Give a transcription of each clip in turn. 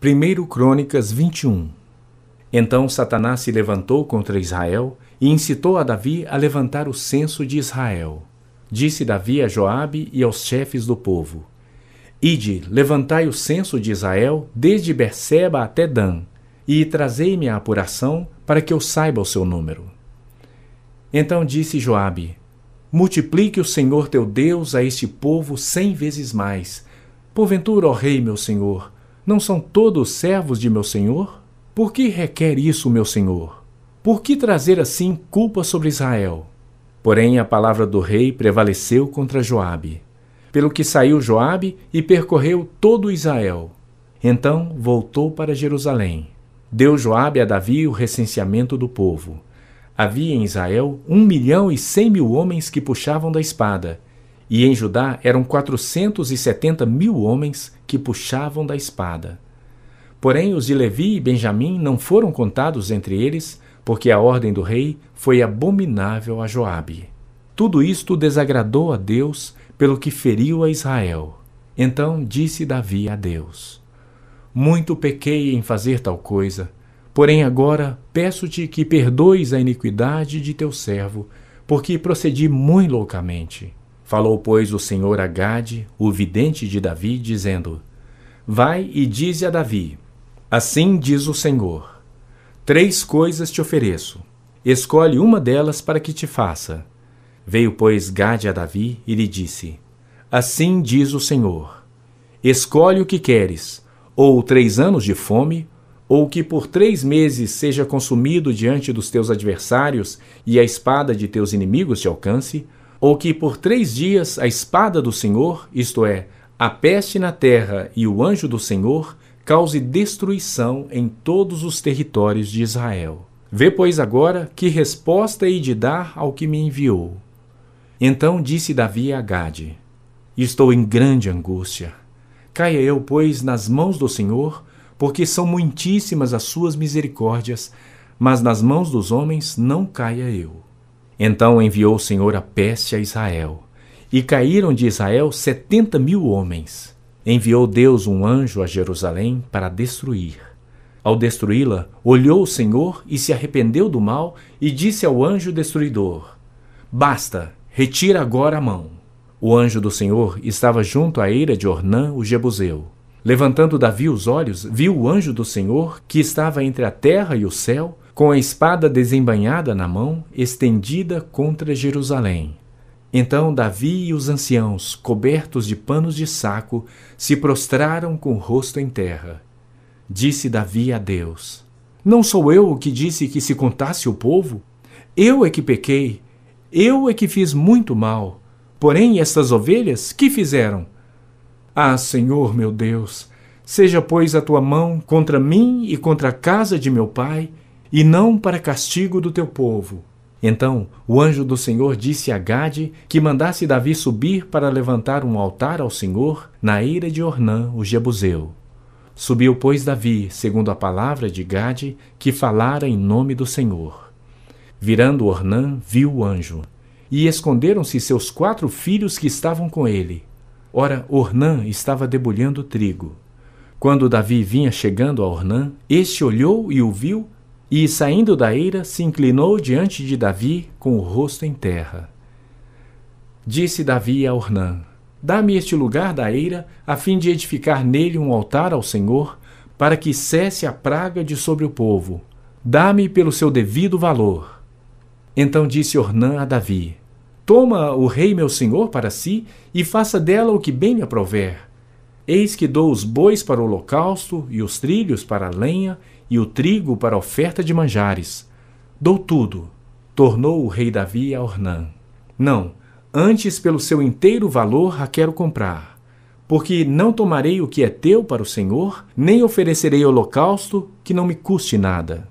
1 Crônicas 21 Então Satanás se levantou contra Israel e incitou a Davi a levantar o censo de Israel. Disse Davi a Joabe e aos chefes do povo: Ide, levantai o censo de Israel desde Berseba até Dan, e trazei-me a apuração para que eu saiba o seu número. Então disse Joabe: Multiplique o Senhor teu Deus a este povo cem vezes mais. Porventura, ó rei meu senhor, não são todos servos de meu senhor? Por que requer isso, meu senhor? Por que trazer assim culpa sobre Israel? Porém a palavra do rei prevaleceu contra Joabe. Pelo que saiu Joabe e percorreu todo Israel. Então voltou para Jerusalém. Deu Joabe a Davi o recenseamento do povo. Havia em Israel um milhão e cem mil homens que puxavam da espada, e em Judá eram quatrocentos e setenta mil homens que puxavam da espada. Porém, os de Levi e Benjamim não foram contados entre eles, porque a ordem do rei foi abominável a Joabe. Tudo isto desagradou a Deus, pelo que feriu a Israel. Então disse Davi a Deus: Muito pequei em fazer tal coisa, porém agora peço-te que perdoes a iniquidade de teu servo, porque procedi muito loucamente. Falou, pois, o Senhor a Gade, o vidente de Davi, dizendo: Vai e dize a Davi: Assim diz o Senhor: Três coisas te ofereço. Escolhe uma delas para que te faça. Veio, pois, Gade a Davi e lhe disse: Assim diz o Senhor: Escolhe o que queres, ou três anos de fome, ou que por três meses seja consumido diante dos teus adversários e a espada de teus inimigos te alcance, ou que por três dias a espada do Senhor, isto é, a peste na terra e o anjo do Senhor, cause destruição em todos os territórios de Israel. Vê, pois, agora que resposta hei de dar ao que me enviou. Então disse Davi a Gade: Estou em grande angústia. Caia eu, pois, nas mãos do Senhor, porque são muitíssimas as suas misericórdias, mas nas mãos dos homens não caia eu. Então enviou o Senhor a peste a Israel, e caíram de Israel setenta mil homens. Enviou Deus um anjo a Jerusalém para destruir. Ao destruí-la, olhou o Senhor e se arrependeu do mal, e disse ao anjo destruidor: Basta, retira agora a mão. O anjo do Senhor estava junto à eira de Ornã, o Jebuseu. Levantando Davi os olhos, viu o anjo do Senhor, que estava entre a terra e o céu, com a espada desembainhada na mão, estendida contra Jerusalém. Então Davi e os anciãos, cobertos de panos de saco, se prostraram com o rosto em terra. Disse Davi a Deus: Não sou eu o que disse que se contasse o povo? Eu é que pequei, eu é que fiz muito mal. Porém, estas ovelhas, que fizeram? Ah, Senhor meu Deus, seja, pois, a tua mão contra mim e contra a casa de meu pai, e não para castigo do teu povo. Então o anjo do Senhor disse a Gade que mandasse Davi subir para levantar um altar ao Senhor na eira de Ornã, o Jebuseu. Subiu, pois, Davi, segundo a palavra de Gade, que falara em nome do Senhor. Virando Ornã, viu o anjo, e esconderam-se seus quatro filhos que estavam com ele. Ora, Ornã estava debulhando trigo. Quando Davi vinha chegando a Ornã, este olhou e o viu, e, saindo da eira, se inclinou diante de Davi com o rosto em terra. Disse Davi a Ornã: Dá-me este lugar da eira, a fim de edificar nele um altar ao Senhor, para que cesse a praga de sobre o povo. Dá-me pelo seu devido valor. Então disse Ornã a Davi: Toma o rei meu senhor para si e faça dela o que bem lhe aprover. Eis que dou os bois para o holocausto e os trilhos para a lenha e o trigo para oferta de manjares. Dou tudo, tornou o rei Davi a Ornã. Não, antes pelo seu inteiro valor a quero comprar. Porque não tomarei o que é teu para o Senhor, nem oferecerei holocausto que não me custe nada.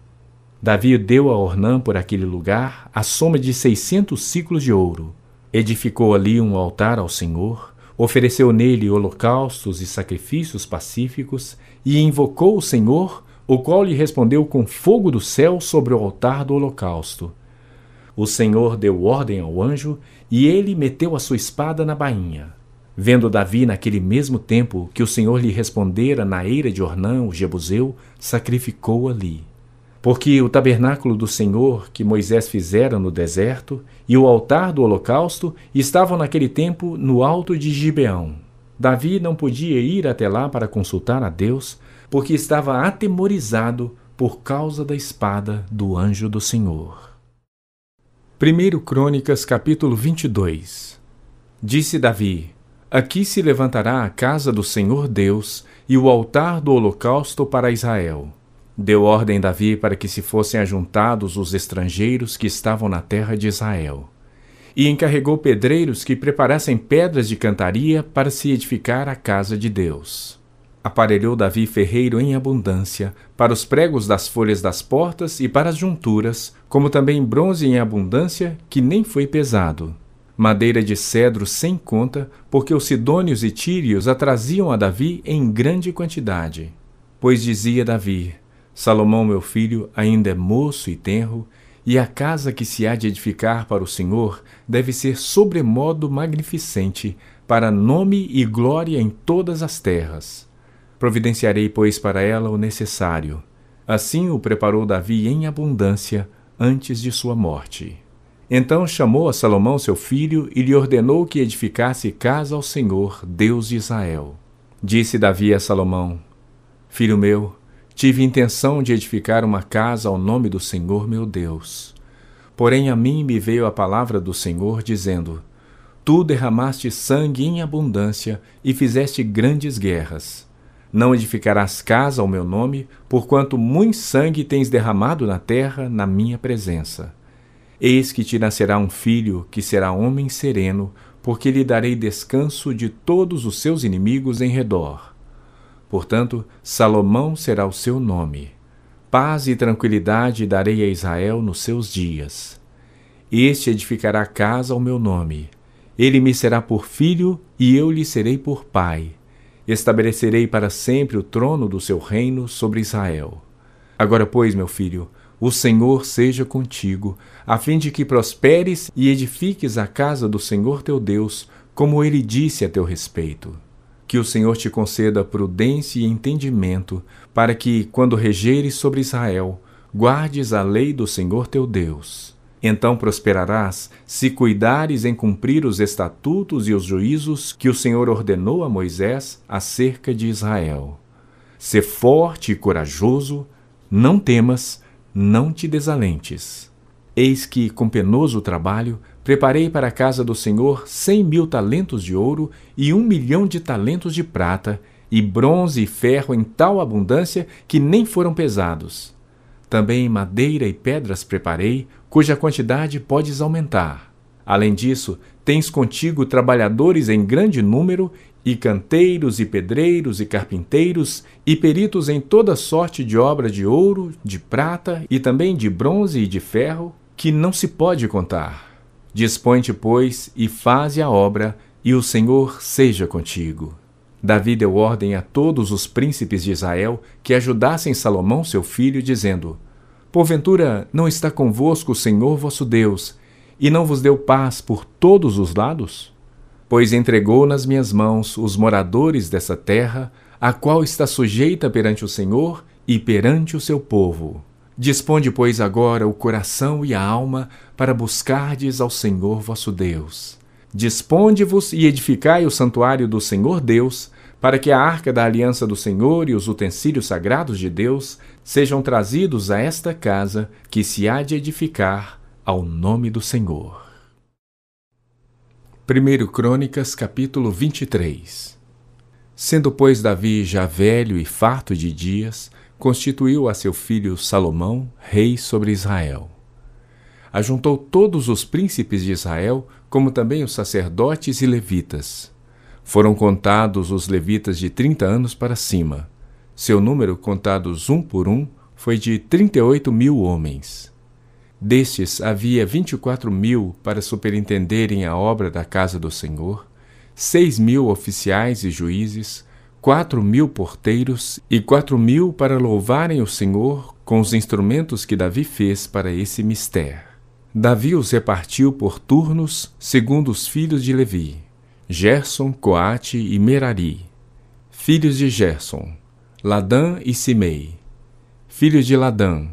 Davi deu a Ornã por aquele lugar a soma de seiscentos ciclos de ouro. Edificou ali um altar ao Senhor, ofereceu nele holocaustos e sacrifícios pacíficos e invocou o Senhor o qual lhe respondeu com fogo do céu sobre o altar do holocausto. O Senhor deu ordem ao anjo, e ele meteu a sua espada na bainha. Vendo Davi naquele mesmo tempo que o Senhor lhe respondera na eira de Ornã, o Jebuseu, sacrificou ali. Porque o tabernáculo do Senhor que Moisés fizera no deserto e o altar do holocausto estavam naquele tempo no alto de Gibeão. Davi não podia ir até lá para consultar a Deus, porque estava atemorizado por causa da espada do anjo do Senhor. 1 Crônicas capítulo 22 Disse Davi: Aqui se levantará a casa do Senhor Deus e o altar do holocausto para Israel. Deu ordem Davi para que se fossem ajuntados os estrangeiros que estavam na terra de Israel. E encarregou pedreiros que preparassem pedras de cantaria para se edificar a casa de Deus. Aparelhou Davi ferreiro em abundância para os pregos das folhas das portas e para as junturas, como também bronze em abundância, que nem foi pesado madeira de cedro sem conta, porque os sidônios e tírios a traziam a Davi em grande quantidade. Pois dizia Davi: Salomão, meu filho, ainda é moço e tenro, e a casa que se há de edificar para o Senhor deve ser sobremodo magnificente, para nome e glória em todas as terras. Providenciarei, pois, para ela o necessário. Assim o preparou Davi em abundância antes de sua morte. Então chamou a Salomão seu filho e lhe ordenou que edificasse casa ao Senhor, Deus de Israel. Disse Davi a Salomão: Filho meu, tive intenção de edificar uma casa ao nome do Senhor meu Deus. Porém a mim me veio a palavra do Senhor, dizendo: Tu derramaste sangue em abundância e fizeste grandes guerras. Não edificarás casa ao meu nome, porquanto muito sangue tens derramado na terra na minha presença. Eis que te nascerá um filho que será homem sereno, porque lhe darei descanso de todos os seus inimigos em redor. Portanto, Salomão será o seu nome. Paz e tranquilidade darei a Israel nos seus dias. Este edificará casa ao meu nome. Ele me será por filho e eu lhe serei por pai. Estabelecerei para sempre o trono do seu reino sobre Israel. Agora, pois, meu filho, o Senhor seja contigo, a fim de que prosperes e edifiques a casa do Senhor teu Deus, como ele disse a teu respeito. Que o Senhor te conceda prudência e entendimento, para que, quando regeres sobre Israel, guardes a lei do Senhor teu Deus. Então prosperarás se cuidares em cumprir os estatutos e os juízos que o Senhor ordenou a Moisés acerca de Israel. Sê forte e corajoso, não temas, não te desalentes. Eis que, com penoso trabalho, preparei para a casa do Senhor cem mil talentos de ouro e um milhão de talentos de prata, e bronze e ferro em tal abundância que nem foram pesados. Também madeira e pedras preparei, cuja quantidade podes aumentar. Além disso, tens contigo trabalhadores em grande número e canteiros, e pedreiros, e carpinteiros, e peritos em toda sorte de obra de ouro, de prata, e também de bronze e de ferro, que não se pode contar. Dispõe-te, pois, e faze a obra, e o Senhor seja contigo. Davi deu ordem a todos os príncipes de Israel que ajudassem Salomão seu filho, dizendo: Porventura não está convosco o Senhor vosso Deus, e não vos deu paz por todos os lados? pois entregou nas minhas mãos os moradores dessa terra, a qual está sujeita perante o Senhor e perante o seu povo. Disponde, pois, agora o coração e a alma para buscardes ao Senhor vosso Deus. Disponde-vos e edificai o santuário do Senhor Deus, para que a arca da aliança do Senhor e os utensílios sagrados de Deus sejam trazidos a esta casa que se há de edificar ao nome do Senhor. 1 Crônicas capítulo 23 Sendo, pois, Davi já velho e farto de dias, constituiu a seu filho Salomão rei sobre Israel. Ajuntou todos os príncipes de Israel, como também os sacerdotes e levitas. Foram contados os levitas de trinta anos para cima. Seu número, contados um por um, foi de trinta e oito mil homens. Destes havia vinte e quatro mil para superintenderem a obra da casa do Senhor, seis mil oficiais e juízes, quatro mil porteiros e quatro mil para louvarem o Senhor com os instrumentos que Davi fez para esse mistério. Davi os repartiu por turnos, segundo os filhos de Levi. Gerson, Coate e Merari. Filhos de Gerson, Ladã e Simei. Filhos de Ladã,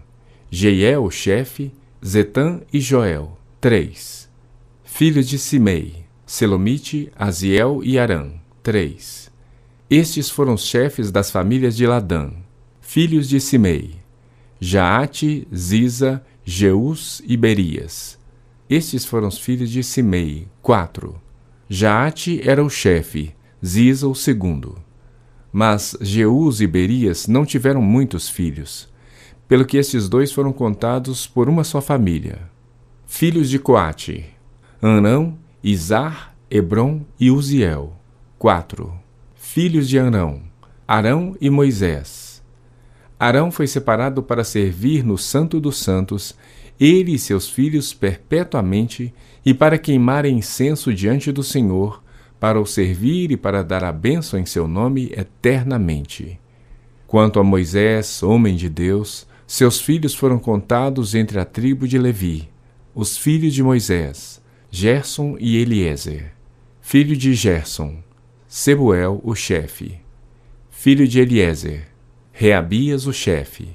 Jeiel, o chefe, Zetã e Joel. Três. Filhos de Simei, Selomite, Aziel e Arã. Três. Estes foram os chefes das famílias de Ladã. Filhos de Simei, Jaate, Ziza, Jeus e Berias. Estes foram os filhos de Simei. Quatro. Jaate era o chefe, Ziza o segundo. Mas Jeus e Berias não tiveram muitos filhos, pelo que estes dois foram contados por uma só família. Filhos de Coate: Anão, Izar, Hebron e Uziel. 4. Filhos de Anão: Arão e Moisés. Arão foi separado para servir no Santo dos Santos, ele e seus filhos perpetuamente, e para queimar incenso diante do Senhor, para o servir e para dar a bênção em seu nome eternamente. Quanto a Moisés, homem de Deus, seus filhos foram contados entre a tribo de Levi, os filhos de Moisés, Gerson e Eliezer. Filho de Gerson, Sebuel, o chefe. Filho de Eliezer, Reabias, o chefe.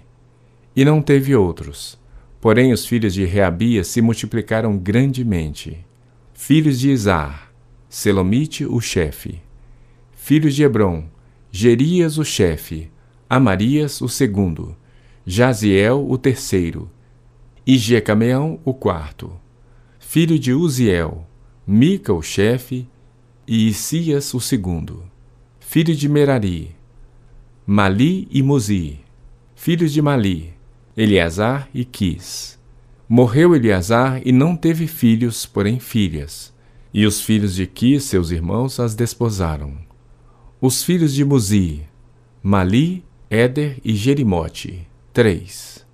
E não teve outros. Porém, os filhos de Reabias se multiplicaram grandemente. Filhos de Isar, Selomite, o chefe. Filhos de Hebron, Gerias, o chefe. Amarias, o segundo. Jaziel, o terceiro. E Jecameão, o quarto. Filho de Uziel, Mica, o chefe. E Isias, o segundo. Filho de Merari, Mali e Muzi. Filhos de Mali, Eleazar e Quis. Morreu Eleazar e não teve filhos, porém filhas. E os filhos de Quis, seus irmãos, as desposaram. Os filhos de Muzi, Mali, Éder e Jerimote. Três.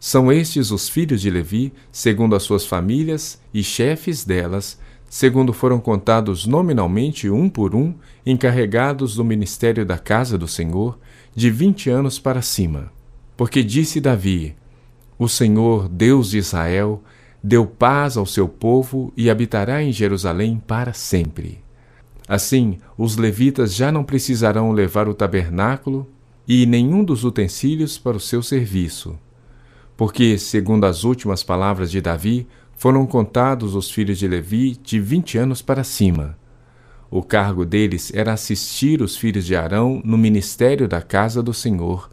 São estes os filhos de Levi, segundo as suas famílias, e chefes delas, segundo foram contados nominalmente um por um, encarregados do ministério da casa do Senhor, de vinte anos para cima. Porque disse Davi: O Senhor, Deus de Israel, deu paz ao seu povo e habitará em Jerusalém para sempre. Assim, os levitas já não precisarão levar o tabernáculo e nenhum dos utensílios para o seu serviço. Porque, segundo as últimas palavras de Davi, foram contados os filhos de Levi de vinte anos para cima. O cargo deles era assistir os filhos de Arão no ministério da casa do Senhor,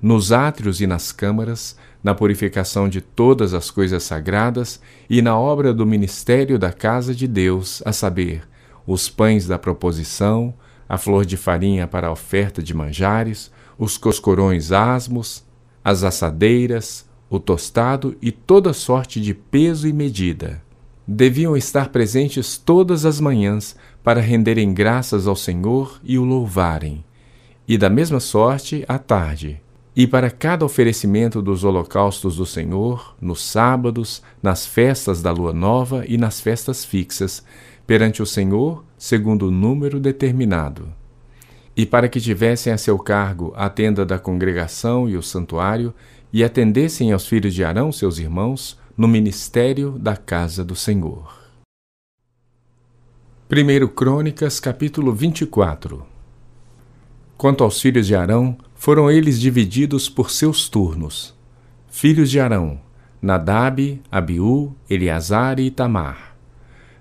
nos átrios e nas câmaras, na purificação de todas as coisas sagradas e na obra do ministério da casa de Deus, a saber, os pães da proposição, a flor de farinha para a oferta de manjares, os coscorões asmos, as assadeiras, o tostado e toda sorte de peso e medida. Deviam estar presentes todas as manhãs para renderem graças ao Senhor e o louvarem, e da mesma sorte à tarde e para cada oferecimento dos holocaustos do Senhor, nos sábados, nas festas da lua nova e nas festas fixas, perante o Senhor, segundo o número determinado. E para que tivessem a seu cargo a tenda da congregação e o santuário, e atendessem aos filhos de Arão, seus irmãos, no ministério da casa do Senhor. 1 Crônicas, capítulo 24 Quanto aos filhos de Arão, foram eles divididos por seus turnos. Filhos de Arão: Nadab, Abiú, Eleazar e Itamar.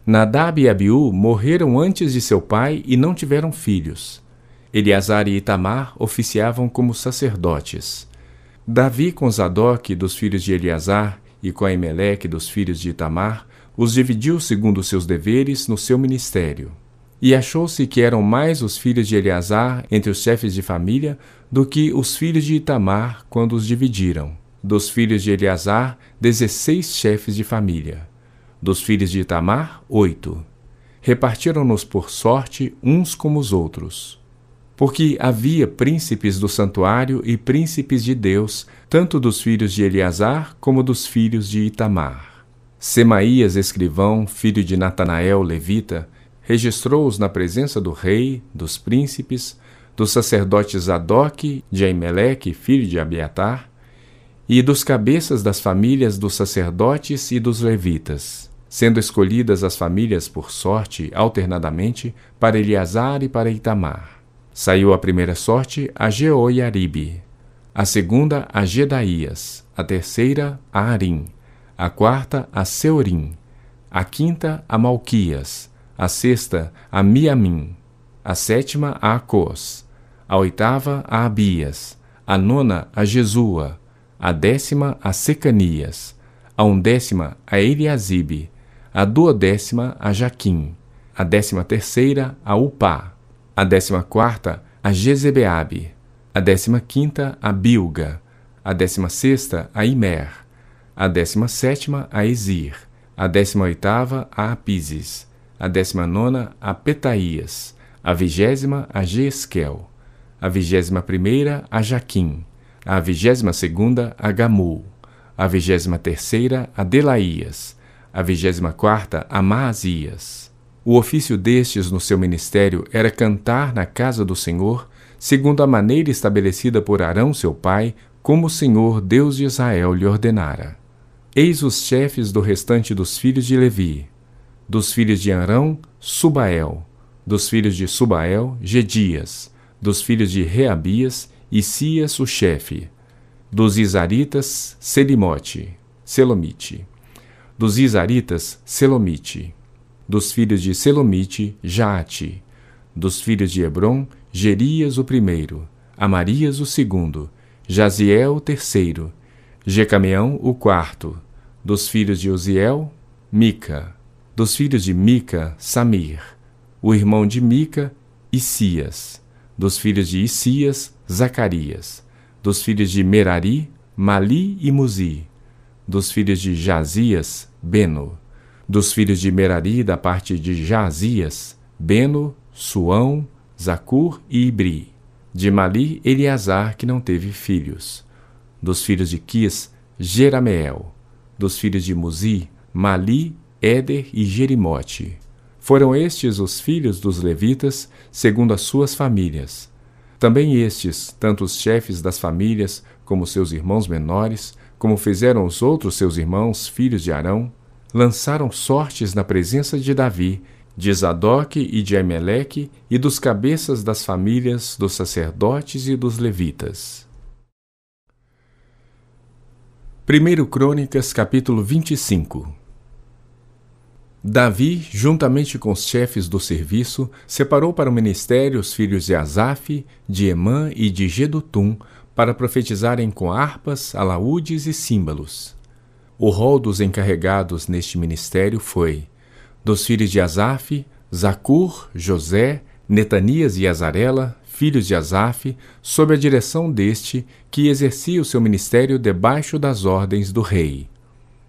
Nadab e Abiú morreram antes de seu pai e não tiveram filhos. Eleazar e Itamar oficiavam como sacerdotes. Davi com Zadok dos filhos de Eleazar e com Aimeleque dos filhos de Itamar os dividiu segundo seus deveres no seu ministério. E achou-se que eram mais os filhos de Eleazar entre os chefes de família do que os filhos de Itamar quando os dividiram. Dos filhos de Eleazar, dezesseis chefes de família. Dos filhos de Itamar, oito. Repartiram-nos por sorte uns como os outros. Porque havia príncipes do santuário e príncipes de Deus, tanto dos filhos de Eleazar como dos filhos de Itamar. Semaías, escrivão, filho de Natanael, levita, registrou-os na presença do rei, dos príncipes, dos sacerdotes Zadok, de Aimeleque, filho de Abiatar, e dos cabeças das famílias dos sacerdotes e dos levitas. sendo escolhidas as famílias por sorte alternadamente para Eleazar e para Itamar. Saiu a primeira sorte a Jeoiaribe, a segunda a Gedaías, a terceira a Arim, a quarta a Seorim, a quinta a Malquias, a sexta a Miamim, a sétima a Acos, a oitava a Abias, a nona a Jesua, a décima a Secanias, a undécima a Eliasibe, a duodécima a Jaquim, a décima terceira a Upá, a décima quarta a Jezebeabe, a décima quinta a Bilga, a décima sexta a Imer, a décima sétima a Ezir, a décima oitava a Apises, a décima nona a Petaías, a vigésima a Jeesquel, a vigésima primeira a Jaquim, a vigésima segunda a Gamul, a vigésima terceira a Delaías, a vigésima quarta a Maazias. O ofício destes no seu ministério era cantar na casa do Senhor, segundo a maneira estabelecida por Arão seu pai, como o Senhor Deus de Israel lhe ordenara. Eis os chefes do restante dos filhos de Levi. Dos filhos de Arão, Subael. Dos filhos de Subael, Gedias. Dos filhos de Reabias, Isias o chefe, dos Isaritas, Selimote, Selomite, dos Isaritas, Selomite, dos filhos de Selomite, Jaate, dos filhos de Hebron, Gerias o primeiro, Amarias o segundo, Jaziel o terceiro, Jecameão o quarto, dos filhos de Uziel, Mica, dos filhos de Mica, Samir, o irmão de Mica, Isias, dos filhos de Isias, Zacarias, dos filhos de Merari, Mali e Muzi, dos filhos de Jazias, Beno, dos filhos de Merari da parte de Jazias, Beno, Suão, Zacur e Ibri, de Mali, Eleazar, que não teve filhos, dos filhos de Quis, Jerameel, dos filhos de Muzi, Mali, Éder e Jerimote, foram estes os filhos dos levitas, segundo as suas famílias. Também estes, tanto os chefes das famílias, como seus irmãos menores, como fizeram os outros seus irmãos, filhos de Arão, lançaram sortes na presença de Davi, de Zadok e de Emeleque e dos cabeças das famílias dos sacerdotes e dos levitas. 1 Crônicas capítulo 25 Davi, juntamente com os chefes do serviço, separou para o ministério os filhos de Asaf, de Emã e de Gedutum, para profetizarem com harpas, alaúdes e símbolos. O rol dos encarregados neste ministério foi: dos filhos de Asaf, Zacur, José, Netanias e Azarela, filhos de Asaf, sob a direção deste, que exercia o seu ministério debaixo das ordens do rei.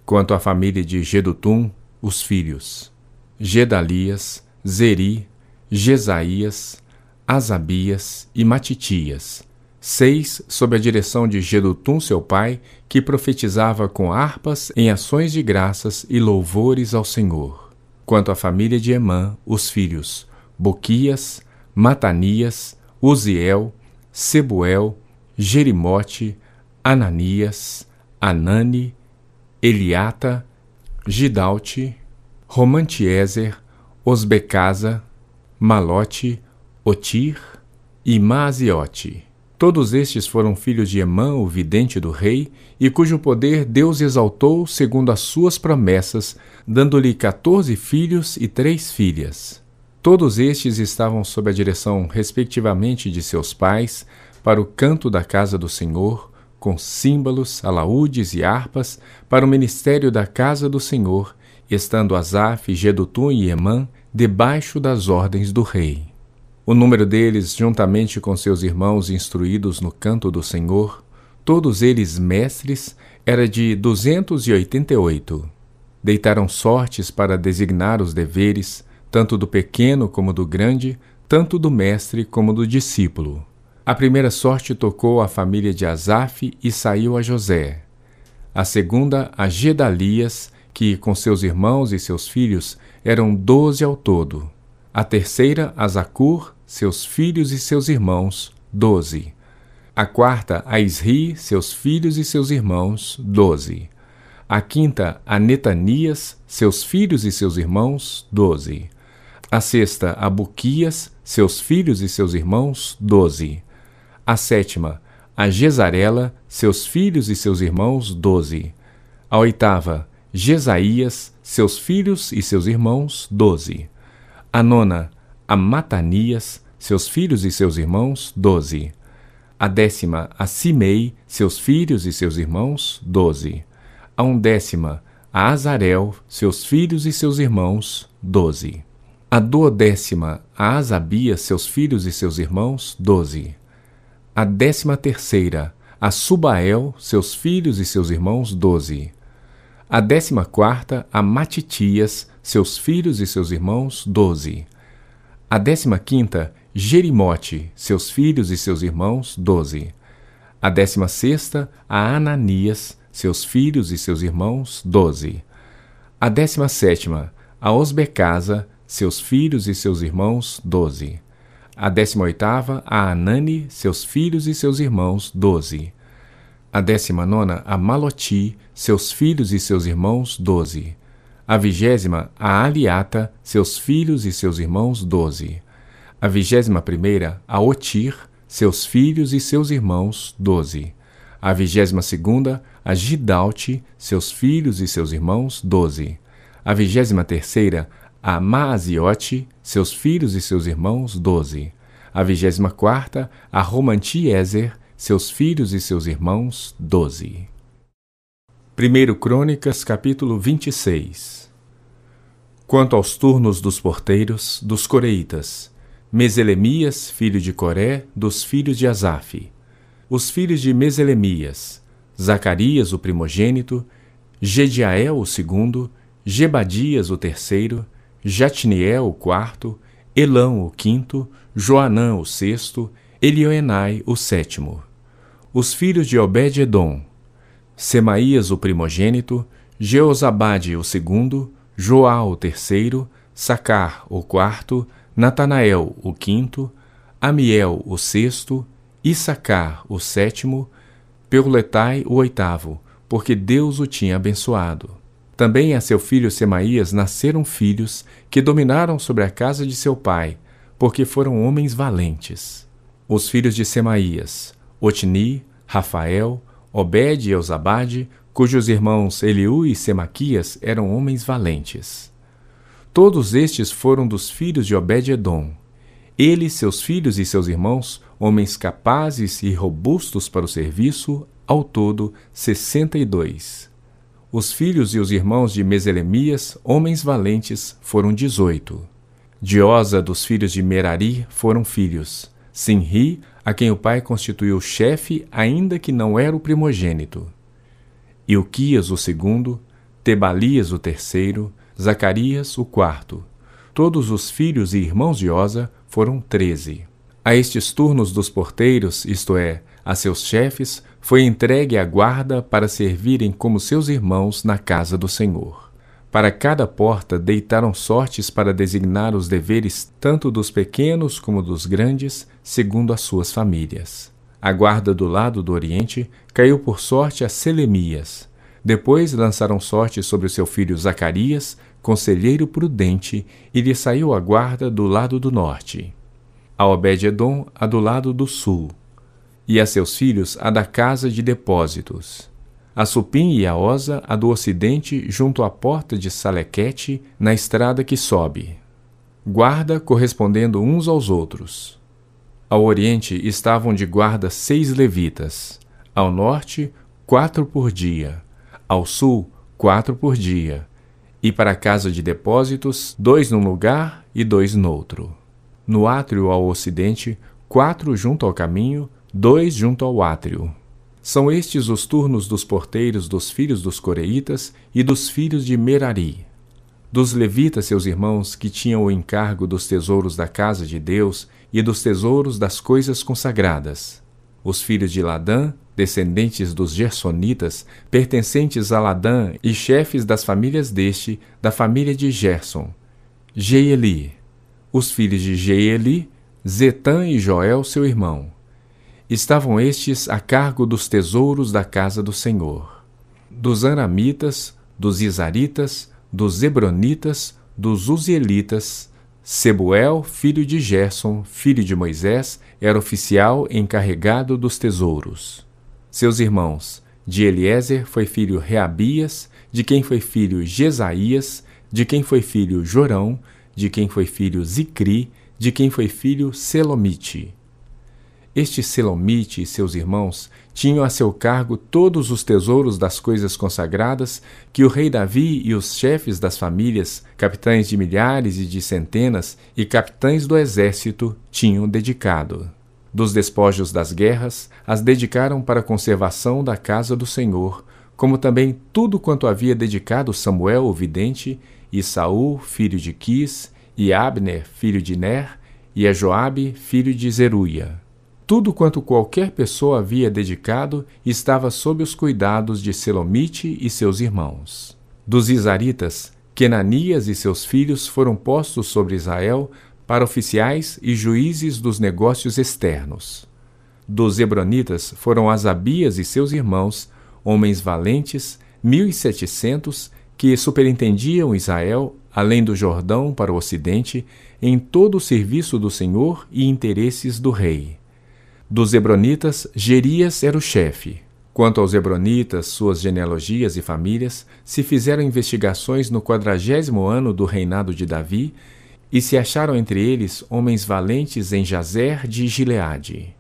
Quanto à família de Gedutum, os filhos Gedalias, Zeri, Jesaías, Asabias e Matitias, seis sob a direção de Gedutum seu pai, que profetizava com harpas em ações de graças e louvores ao Senhor. Quanto à família de Emã, os filhos Boquias, Matanias, Uziel, Sebuel, Jerimote, Ananias, Anani, Eliata, Gidalte, Romantiezer, Osbecasa, Malote, Otir e Maaziote. Todos estes foram filhos de Emã, o vidente do rei, e cujo poder Deus exaltou segundo as suas promessas, dando-lhe quatorze filhos e três filhas. Todos estes estavam sob a direção, respectivamente, de seus pais, para o canto da casa do Senhor, com símbolos, alaúdes e harpas, para o ministério da casa do Senhor, estando Asaf, Gedutum e Emã debaixo das ordens do rei. O número deles, juntamente com seus irmãos instruídos no canto do Senhor, todos eles mestres, era de duzentos e oitenta e oito. Deitaram sortes para designar os deveres, tanto do pequeno como do grande, tanto do mestre como do discípulo. A primeira sorte tocou a família de Asaf e saiu a José. A segunda a Gedalias, que com seus irmãos e seus filhos eram doze ao todo. A terceira a Zacur, seus filhos e seus irmãos, doze. A quarta a Isri, seus filhos e seus irmãos, doze. A quinta, a Netanias, seus filhos e seus irmãos, doze. A sexta, a Buquias, seus filhos e seus irmãos, doze. A sétima, a Gesarela, seus filhos e seus irmãos, doze. A oitava, Jesaías, seus filhos e seus irmãos, doze. A nona, a Matanias, seus filhos e seus irmãos, doze. A décima, a Simei, seus filhos e seus irmãos, doze. A undécima, a Azarel, seus filhos e seus irmãos, doze. A duodécima, a Asabias, seus filhos e seus irmãos, doze a décima terceira, a Subael, seus filhos e seus irmãos, doze. A décima quarta, a Matitias, seus filhos e seus irmãos, doze. A décima quinta, Jerimote, seus filhos e seus irmãos, doze. A décima sexta, a Ananias, seus filhos e seus irmãos, doze. A décima sétima, a Osbecasa, seus filhos e seus irmãos, doze. A décima oitava, a Anani, seus filhos e seus irmãos, doze. A décima nona, a Maloti, seus filhos e seus irmãos, doze. A vigésima, a Aliata, seus filhos e seus irmãos, doze. A vigésima primeira, a Otir, seus filhos e seus irmãos, doze. A vigésima segunda, a Gidalte, seus filhos e seus irmãos, doze. A vigésima terceira, a Maaziote, seus filhos e seus irmãos, doze. A vigésima quarta, a Romantiezer, seus filhos e seus irmãos, doze. 1 Crônicas, capítulo 26 Quanto aos turnos dos porteiros, dos coreitas, Meselemias, filho de Coré, dos filhos de Asaf, os filhos de Meselemias, Zacarias, o primogênito, Gediael, o segundo, Gebadias, o terceiro, Jatniel o quarto, Elão o quinto, Joanã o sexto, Elioenai o sétimo. Os filhos de Obed-edom, Semaías o primogênito, Jeozabade o segundo, Joá o terceiro, Sacar o quarto, Natanael o quinto, Amiel o sexto, Issacar o sétimo, Peuletai o oitavo, porque Deus o tinha abençoado. Também a seu filho Semaías nasceram filhos que dominaram sobre a casa de seu pai, porque foram homens valentes. Os filhos de Semaías, Otni, Rafael, Obed e Eusabade, cujos irmãos Eliú e Semaquias eram homens valentes. Todos estes foram dos filhos de Obed-edom. Ele, seus filhos e seus irmãos, homens capazes e robustos para o serviço, ao todo sessenta e dois. Os filhos e os irmãos de Meselemias, homens valentes, foram dezoito. De Osa dos filhos de Merari foram filhos. Sinri, a quem o pai constituiu chefe, ainda que não era o primogênito. Ilquias o segundo, Tebalias o terceiro, Zacarias o quarto. Todos os filhos e irmãos de Osa foram treze. A estes turnos dos porteiros, isto é, a seus chefes, foi entregue a guarda para servirem como seus irmãos na casa do Senhor. Para cada porta deitaram sortes para designar os deveres tanto dos pequenos como dos grandes, segundo as suas famílias. A guarda do lado do Oriente caiu por sorte a Selemias. Depois lançaram sorte sobre seu filho Zacarias, conselheiro prudente, e lhe saiu a guarda do lado do norte. A Obed-edom a do lado do sul e a seus filhos a da casa de depósitos. A Supim e a Osa a do ocidente junto à porta de Salequete, na estrada que sobe. Guarda correspondendo uns aos outros. Ao oriente estavam de guarda seis levitas, ao norte, quatro por dia, ao sul, quatro por dia, e para a casa de depósitos, dois num lugar e dois noutro. No átrio ao ocidente, quatro junto ao caminho, dois junto ao átrio. São estes os turnos dos porteiros dos filhos dos coreitas e dos filhos de Merari. Dos levitas, seus irmãos, que tinham o encargo dos tesouros da casa de Deus e dos tesouros das coisas consagradas. Os filhos de Ladã, descendentes dos Gersonitas, pertencentes a Ladã e chefes das famílias deste, da família de Gerson. Jeeli. Os filhos de Jeeli, Zetã e Joel, seu irmão estavam estes a cargo dos tesouros da casa do Senhor. dos Aramitas, dos Isaritas, dos Hebronitas, dos Uzielitas, Sebuel, filho de Gerson, filho de Moisés, era oficial encarregado dos tesouros. Seus irmãos, de Eliezer foi filho Reabias, de quem foi filho Jesaías, de quem foi filho Jorão, de quem foi filho Zicri, de quem foi filho Selomite. Este Selomite e seus irmãos tinham a seu cargo todos os tesouros das coisas consagradas que o rei Davi e os chefes das famílias, capitães de milhares e de centenas e capitães do exército tinham dedicado. Dos despojos das guerras, as dedicaram para a conservação da casa do Senhor, como também tudo quanto havia dedicado Samuel o vidente, e Saul, filho de Quis, e Abner, filho de Ner, e a Joabe, filho de Zeruia. Tudo quanto qualquer pessoa havia dedicado estava sob os cuidados de Selomite e seus irmãos. Dos Isaritas, Kenanias e seus filhos foram postos sobre Israel para oficiais e juízes dos negócios externos. Dos Hebronitas foram Asabias e seus irmãos, homens valentes, mil e setecentos, que superintendiam Israel, além do Jordão para o ocidente, em todo o serviço do Senhor e interesses do rei. Dos Hebronitas, Gerias era o chefe. Quanto aos Hebronitas, suas genealogias e famílias, se fizeram investigações no quadragésimo ano do reinado de Davi, e se acharam entre eles homens valentes em Jazer de Gileade.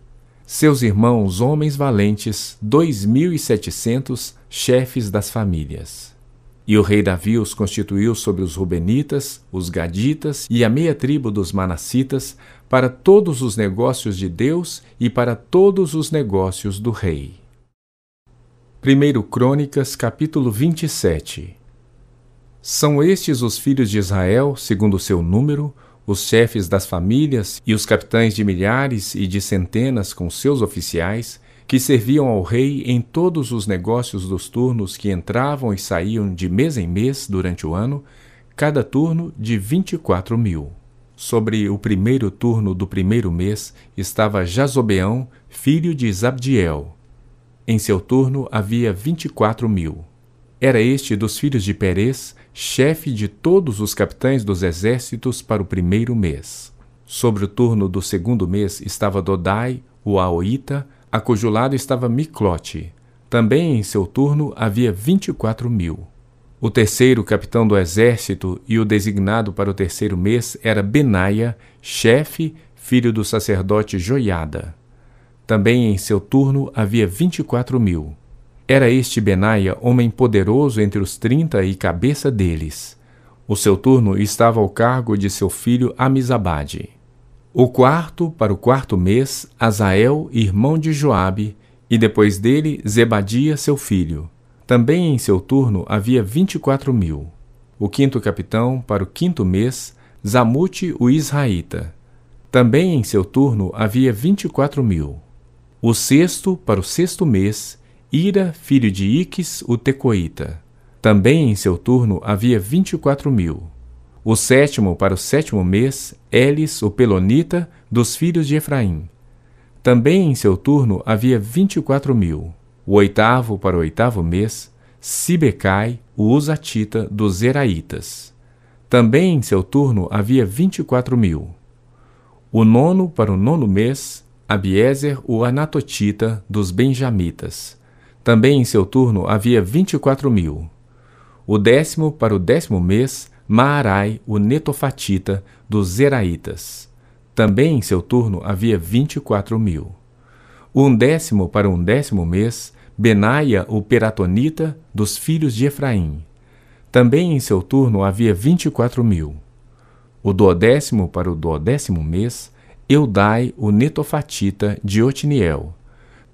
Seus irmãos, homens valentes, dois mil e setecentos, chefes das famílias. E o rei Davi os constituiu sobre os Rubenitas, os Gaditas e a meia tribo dos Manassitas, para todos os negócios de Deus e para todos os negócios do rei. 1 Crônicas, capítulo 27 São estes os filhos de Israel, segundo o seu número, os chefes das famílias e os capitães de milhares e de centenas com seus oficiais, que serviam ao rei em todos os negócios dos turnos que entravam e saíam de mês em mês durante o ano, cada turno de vinte e quatro mil. Sobre o primeiro turno do primeiro mês estava Jazobeão, filho de Zabdiel. Em seu turno havia vinte e quatro mil. Era este dos filhos de Perez, chefe de todos os capitães dos exércitos para o primeiro mês. Sobre o turno do segundo mês estava Dodai, o Aoita, a cujo lado estava Miclote. Também em seu turno havia vinte e quatro mil. O terceiro capitão do exército e o designado para o terceiro mês era Benaia, chefe, filho do sacerdote Joiada. Também em seu turno havia vinte e quatro mil. Era este Benaia homem poderoso entre os trinta e cabeça deles. O seu turno estava ao cargo de seu filho Amizabade. O quarto, para o quarto mês, Azael, irmão de Joabe, e depois dele Zebadia, seu filho. Também em seu turno havia vinte e quatro mil. O quinto capitão, para o quinto mês, Zamute, o Israelita. Também em seu turno havia vinte e quatro mil. O sexto, para o sexto mês, Ira, filho de Iques, o Tecoíta. Também em seu turno havia vinte e quatro mil. O sétimo, para o sétimo mês, Elis, o Pelonita, dos filhos de Efraim. Também em seu turno havia vinte e quatro mil. O oitavo, para o oitavo mês, Sibecai, o Usatita, dos Zeraitas. Também em seu turno havia vinte e quatro mil. O nono, para o nono mês, Abiezer, o Anatotita, dos Benjamitas. Também em seu turno havia vinte e quatro mil. O décimo, para o décimo mês, Maarai, o netofatita, dos Zeraitas. Também em seu turno havia vinte e quatro mil. Um décimo para um décimo mês, Benaia, o peratonita, dos filhos de Efraim. Também em seu turno havia vinte e quatro mil. O duodécimo para o duodécimo mês, Eudai, o netofatita, de Otiniel.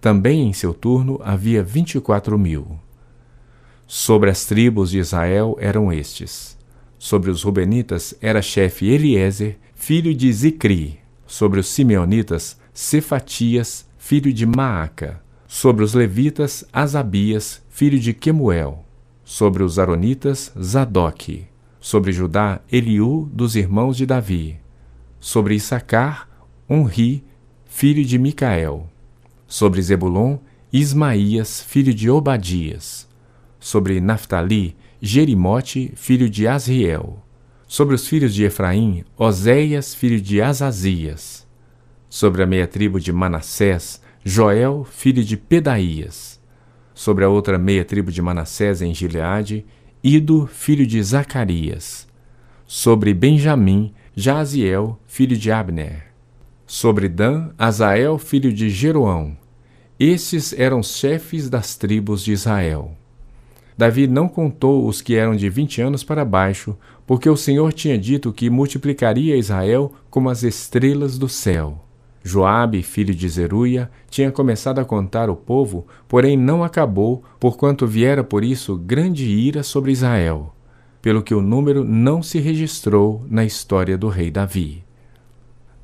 Também em seu turno havia vinte e quatro mil. Sobre as tribos de Israel eram estes. Sobre os Rubenitas era chefe Eliezer, filho de Zicri. Sobre os Simeonitas, Cefatias, filho de Maaca. Sobre os Levitas, Asabias, filho de Quemuel. Sobre os Aronitas, Zadok. Sobre Judá, Eliú, dos irmãos de Davi. Sobre Issacar, Onri, filho de Micael. Sobre Zebulon, Ismaías, filho de Obadias Sobre Naphtali, Jerimote, filho de Asriel. Sobre os filhos de Efraim, Oséias, filho de Azazias. Sobre a meia tribo de Manassés, Joel, filho de Pedaías. Sobre a outra meia tribo de Manassés em Gileade, Ido, filho de Zacarias. Sobre Benjamim, Jaziel, filho de Abner. Sobre Dan, Azael, filho de Jeroão. Estes eram chefes das tribos de Israel. Davi não contou os que eram de vinte anos para baixo, porque o Senhor tinha dito que multiplicaria Israel como as estrelas do céu. Joabe, filho de Zeruia, tinha começado a contar o povo, porém não acabou, porquanto viera por isso grande ira sobre Israel, pelo que o número não se registrou na história do rei Davi.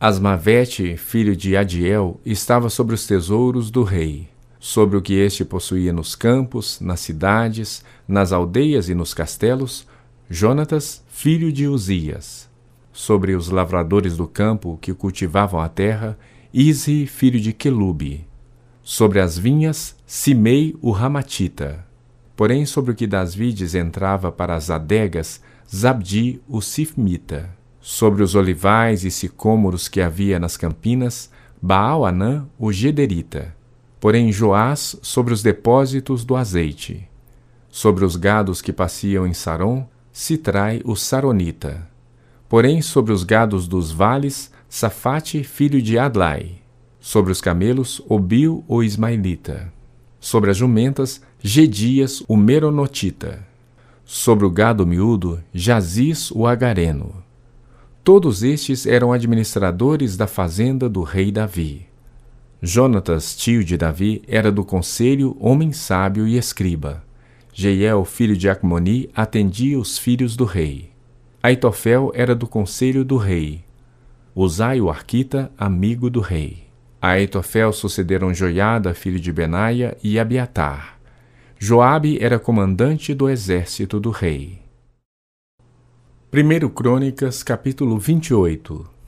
Asmavete, filho de Adiel, estava sobre os tesouros do rei sobre o que este possuía nos campos, nas cidades, nas aldeias e nos castelos, Jonatas, filho de Uzias. Sobre os lavradores do campo que cultivavam a terra, Isi, filho de Quelube. Sobre as vinhas, Simei, o Ramatita. Porém, sobre o que das vides entrava para as adegas, Zabdi, o Sifmita. Sobre os olivais e sicômoros que havia nas campinas, Baal-Anã, o Gederita porém Joás sobre os depósitos do azeite. Sobre os gados que passeam em Saron, Citrai o Saronita. Porém sobre os gados dos vales, Safate, filho de Adlai. Sobre os camelos, Obil o Ismaelita. Sobre as jumentas, Gedias o Meronotita. Sobre o gado miúdo, Jazis o Agareno. Todos estes eram administradores da fazenda do rei Davi. Jonatas, tio de Davi, era do conselho, homem sábio e escriba. Jeiel, filho de Acmoni, atendia os filhos do rei. Aitofel era do conselho do rei. Uzai, o arquita, amigo do rei. A Aitofel sucederam Joiada, filho de Benaia, e Abiatar. Joabe era comandante do exército do rei. 1 Crônicas, capítulo 28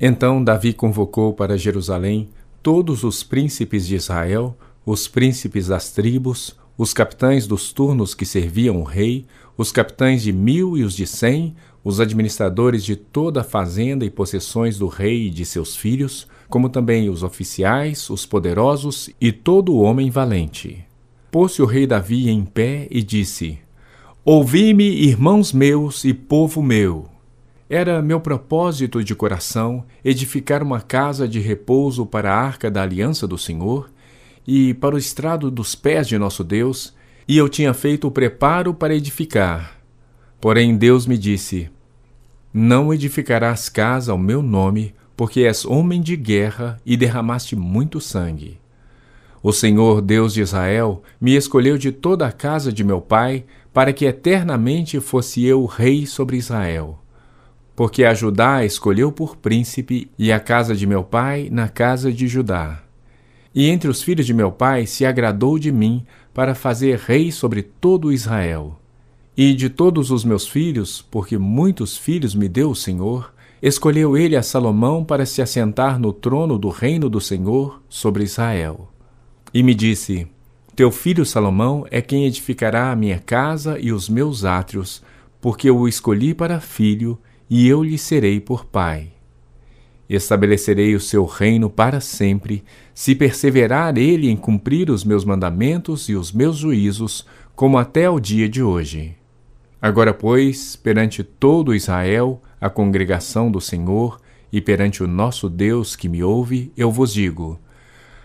então Davi convocou para Jerusalém todos os príncipes de Israel, os príncipes das tribos, os capitães dos turnos que serviam o rei, os capitães de mil e os de cem, os administradores de toda a fazenda e possessões do rei e de seus filhos, como também os oficiais, os poderosos e todo homem valente. Pôs-se o rei Davi em pé e disse: Ouvi-me, irmãos meus e povo meu. Era meu propósito de coração edificar uma casa de repouso para a arca da aliança do Senhor e para o estrado dos pés de nosso Deus, e eu tinha feito o preparo para edificar. Porém Deus me disse: Não edificarás casa ao meu nome, porque és homem de guerra e derramaste muito sangue. O Senhor Deus de Israel me escolheu de toda a casa de meu pai, para que eternamente fosse eu rei sobre Israel porque a Judá escolheu por príncipe e a casa de meu pai na casa de Judá. E entre os filhos de meu pai se agradou de mim para fazer rei sobre todo Israel. E de todos os meus filhos, porque muitos filhos me deu o Senhor, escolheu ele a Salomão para se assentar no trono do reino do Senhor sobre Israel. E me disse: Teu filho Salomão é quem edificará a minha casa e os meus átrios, porque eu o escolhi para filho e eu lhe serei por pai. Estabelecerei o seu reino para sempre, se perseverar ele em cumprir os meus mandamentos e os meus juízos, como até o dia de hoje. Agora, pois, perante todo Israel, a congregação do Senhor, e perante o nosso Deus que me ouve, eu vos digo: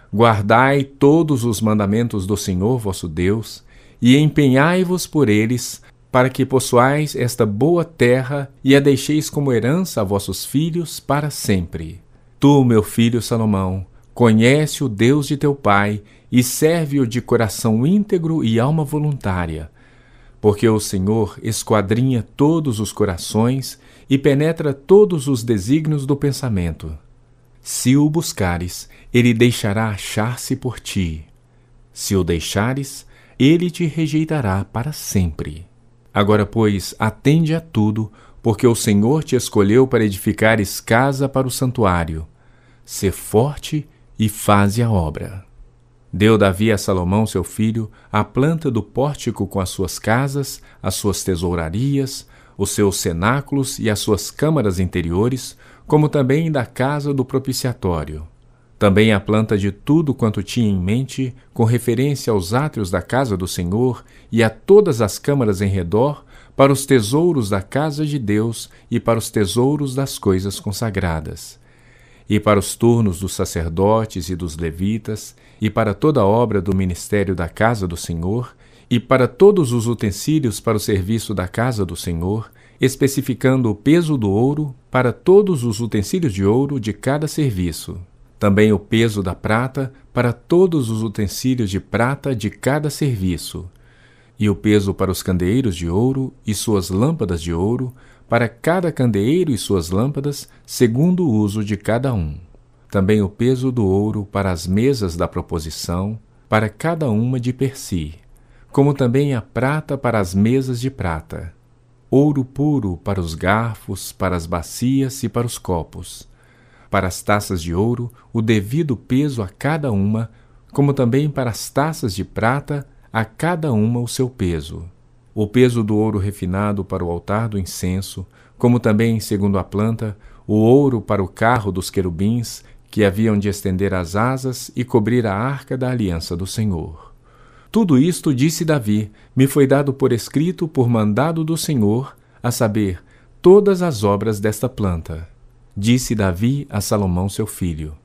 guardai todos os mandamentos do Senhor vosso Deus, e empenhai-vos por eles, para que possuais esta boa terra e a deixeis como herança a vossos filhos para sempre. Tu, meu filho Salomão, conhece o Deus de teu pai e serve-o de coração íntegro e alma voluntária, porque o Senhor esquadrinha todos os corações e penetra todos os desígnios do pensamento. Se o buscares, ele deixará achar-se por ti. Se o deixares, ele te rejeitará para sempre. Agora, pois, atende a tudo, porque o Senhor te escolheu para edificares casa para o santuário. Sê forte e faze a obra. Deu Davi a Salomão, seu filho, a planta do pórtico com as suas casas, as suas tesourarias, os seus cenáculos e as suas câmaras interiores, como também da casa do propiciatório. Também a planta de tudo quanto tinha em mente, com referência aos átrios da casa do Senhor e a todas as câmaras em redor, para os tesouros da casa de Deus e para os tesouros das coisas consagradas e para os turnos dos sacerdotes e dos levitas, e para toda a obra do ministério da casa do Senhor, e para todos os utensílios para o serviço da casa do Senhor, especificando o peso do ouro para todos os utensílios de ouro de cada serviço. Também o peso da prata para todos os utensílios de prata de cada serviço. E o peso para os candeeiros de ouro e suas lâmpadas de ouro, para cada candeeiro e suas lâmpadas, segundo o uso de cada um. Também o peso do ouro para as mesas da proposição, para cada uma de per si, como também a prata para as mesas de prata, ouro puro para os garfos, para as bacias e para os copos, para as taças de ouro, o devido peso a cada uma, como também para as taças de prata, a cada uma o seu peso. O peso do ouro refinado para o altar do incenso, como também, segundo a planta, o ouro para o carro dos querubins, que haviam de estender as asas e cobrir a arca da aliança do Senhor. Tudo isto, disse Davi, me foi dado por escrito por mandado do Senhor, a saber, todas as obras desta planta. Disse Davi a Salomão seu filho: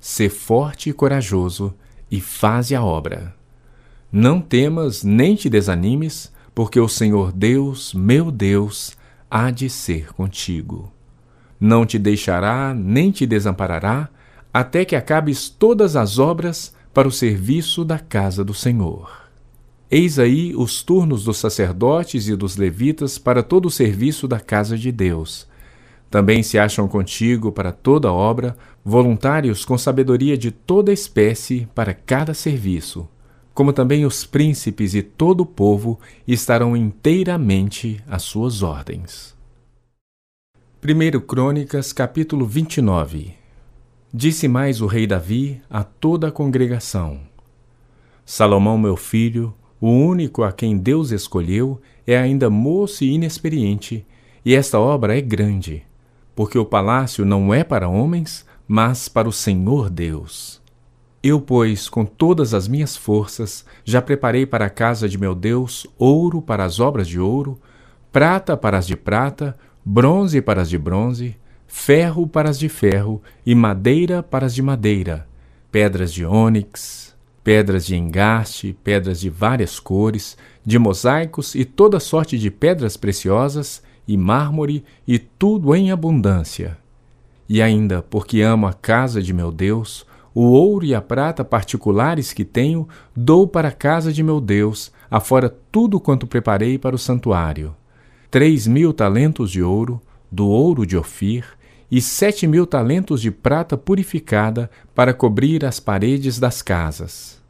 Sê forte e corajoso, e faze a obra. Não temas nem te desanimes, porque o Senhor Deus, meu Deus, há de ser contigo. Não te deixará nem te desamparará, até que acabes todas as obras para o serviço da casa do Senhor. Eis aí os turnos dos sacerdotes e dos levitas para todo o serviço da casa de Deus. Também se acham contigo para toda obra voluntários com sabedoria de toda espécie para cada serviço como também os príncipes e todo o povo estarão inteiramente às suas ordens. 1 Crônicas, capítulo 29 Disse mais o rei Davi a toda a congregação: Salomão, meu filho, o único a quem Deus escolheu, é ainda moço e inexperiente, e esta obra é grande, porque o palácio não é para homens, mas para o Senhor Deus. Eu, pois, com todas as minhas forças, já preparei para a casa de meu Deus ouro para as obras de ouro, prata para as de prata, bronze para as de bronze, ferro para as de ferro e madeira para as de madeira, pedras de ônix, pedras de engaste, pedras de várias cores, de mosaicos e toda sorte de pedras preciosas e mármore e tudo em abundância. E ainda, porque amo a casa de meu Deus, o ouro e a prata particulares que tenho, dou para a casa de meu Deus, afora tudo quanto preparei para o santuário. Três mil talentos de ouro, do ouro de Ofir, e sete mil talentos de prata purificada para cobrir as paredes das casas.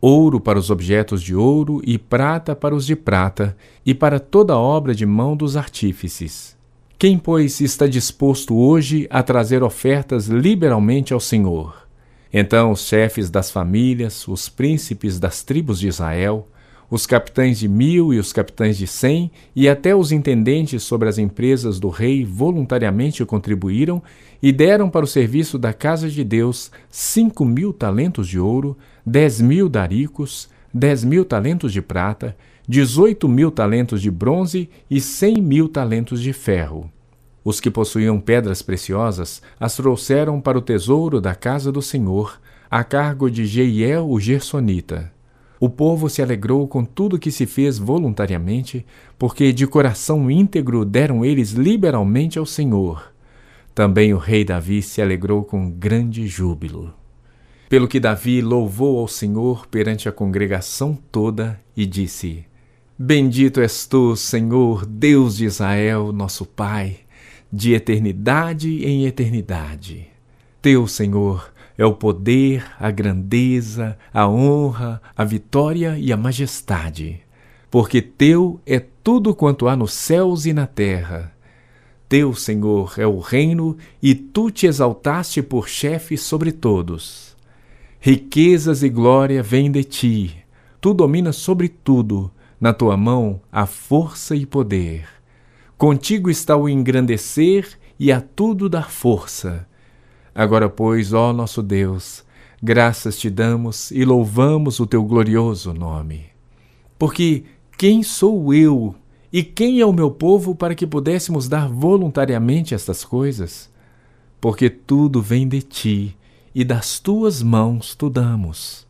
Ouro para os objetos de ouro e prata para os de prata, e para toda obra de mão dos artífices. Quem, pois, está disposto hoje a trazer ofertas liberalmente ao Senhor? Então os chefes das famílias, os príncipes das tribos de Israel, os capitães de mil e os capitães de cem, e até os intendentes sobre as empresas do rei voluntariamente contribuíram e deram para o serviço da casa de Deus cinco mil talentos de ouro, dez mil daricos, dez mil talentos de prata, dezoito mil talentos de bronze e cem mil talentos de ferro. Os que possuíam pedras preciosas as trouxeram para o tesouro da casa do Senhor, a cargo de Jeiel o Gersonita. O povo se alegrou com tudo que se fez voluntariamente, porque de coração íntegro deram eles liberalmente ao Senhor. Também o rei Davi se alegrou com grande júbilo. Pelo que Davi louvou ao Senhor perante a congregação toda e disse: Bendito és tu, Senhor, Deus de Israel, nosso Pai de eternidade em eternidade. Teu, Senhor, é o poder, a grandeza, a honra, a vitória e a majestade, porque teu é tudo quanto há nos céus e na terra. Teu, Senhor, é o reino, e tu te exaltaste por chefe sobre todos. Riquezas e glória vêm de ti. Tu dominas sobre tudo. Na tua mão há força e poder. Contigo está o engrandecer e a tudo dar força. Agora, pois, ó nosso Deus, graças te damos e louvamos o teu glorioso nome. Porque quem sou eu e quem é o meu povo para que pudéssemos dar voluntariamente estas coisas? Porque tudo vem de ti e das tuas mãos tu damos.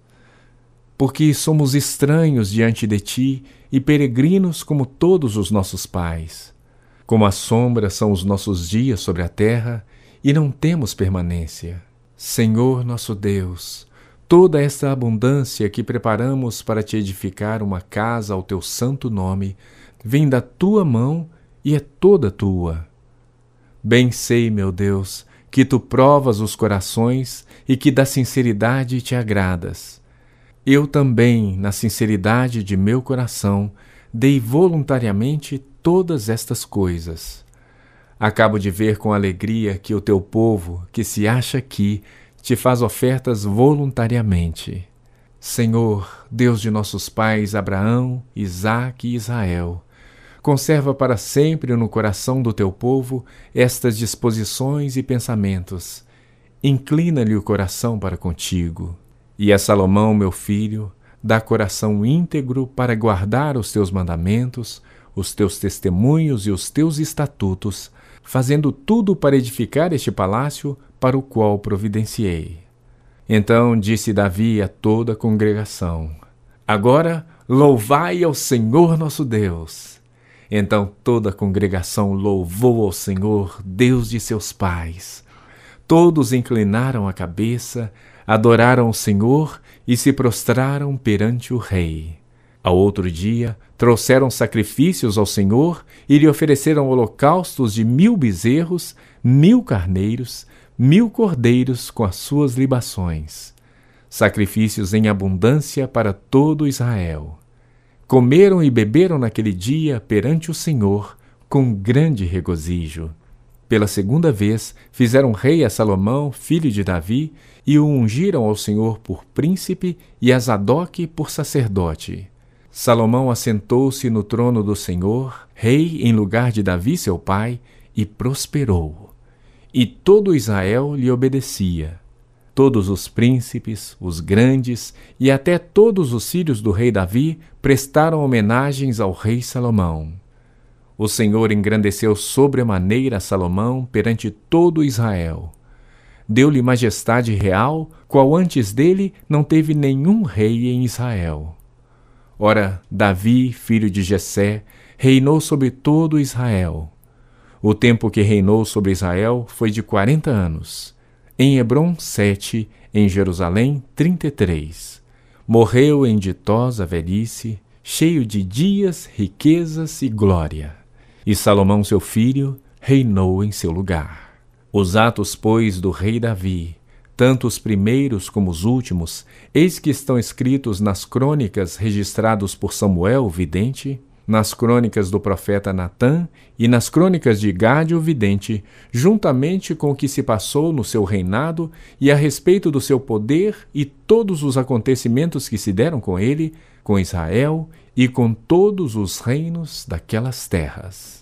Porque somos estranhos diante de ti e peregrinos como todos os nossos pais. Como a sombra são os nossos dias sobre a terra e não temos permanência. Senhor nosso Deus, toda esta abundância que preparamos para te edificar uma casa ao teu santo nome vem da tua mão e é toda tua. Bem sei, meu Deus, que tu provas os corações e que da sinceridade te agradas. Eu também, na sinceridade de meu coração, dei voluntariamente todas estas coisas. Acabo de ver com alegria que o teu povo, que se acha aqui, te faz ofertas voluntariamente. Senhor, Deus de nossos pais Abraão, Isaque e Israel, Conserva para sempre no coração do teu povo estas disposições e pensamentos. Inclina-lhe o coração para contigo. E a Salomão, meu filho, dá coração íntegro para guardar os teus mandamentos, os teus testemunhos e os teus estatutos, fazendo tudo para edificar este palácio para o qual providenciei. Então disse Davi a toda a congregação: Agora louvai ao Senhor nosso Deus então toda a congregação louvou ao Senhor, Deus de seus pais. Todos inclinaram a cabeça, adoraram o Senhor e se prostraram perante o rei. Ao outro dia, trouxeram sacrifícios ao Senhor e lhe ofereceram holocaustos de mil bezerros, mil carneiros, mil cordeiros com as suas libações. Sacrifícios em abundância para todo Israel. Comeram e beberam naquele dia perante o Senhor com grande regozijo. Pela segunda vez fizeram rei a Salomão, filho de Davi, e o ungiram ao Senhor por príncipe e a Zadok por sacerdote. Salomão assentou-se no trono do Senhor, rei em lugar de Davi seu pai, e prosperou. E todo Israel lhe obedecia. Todos os príncipes, os grandes e até todos os filhos do rei Davi prestaram homenagens ao rei Salomão. O Senhor engrandeceu sobremaneira Salomão perante todo Israel. Deu-lhe majestade real, qual antes dele não teve nenhum rei em Israel. Ora, Davi, filho de Jessé, reinou sobre todo Israel. O tempo que reinou sobre Israel foi de quarenta anos em Hebron, sete, em Jerusalém, trinta e três. Morreu em ditosa velhice, cheio de dias, riquezas e glória. E Salomão, seu filho, reinou em seu lugar. Os atos, pois, do rei Davi, tanto os primeiros como os últimos, eis que estão escritos nas crônicas registrados por Samuel, vidente, nas crônicas do profeta Natã e nas crônicas de Gade o vidente, juntamente com o que se passou no seu reinado e a respeito do seu poder e todos os acontecimentos que se deram com ele, com Israel e com todos os reinos daquelas terras.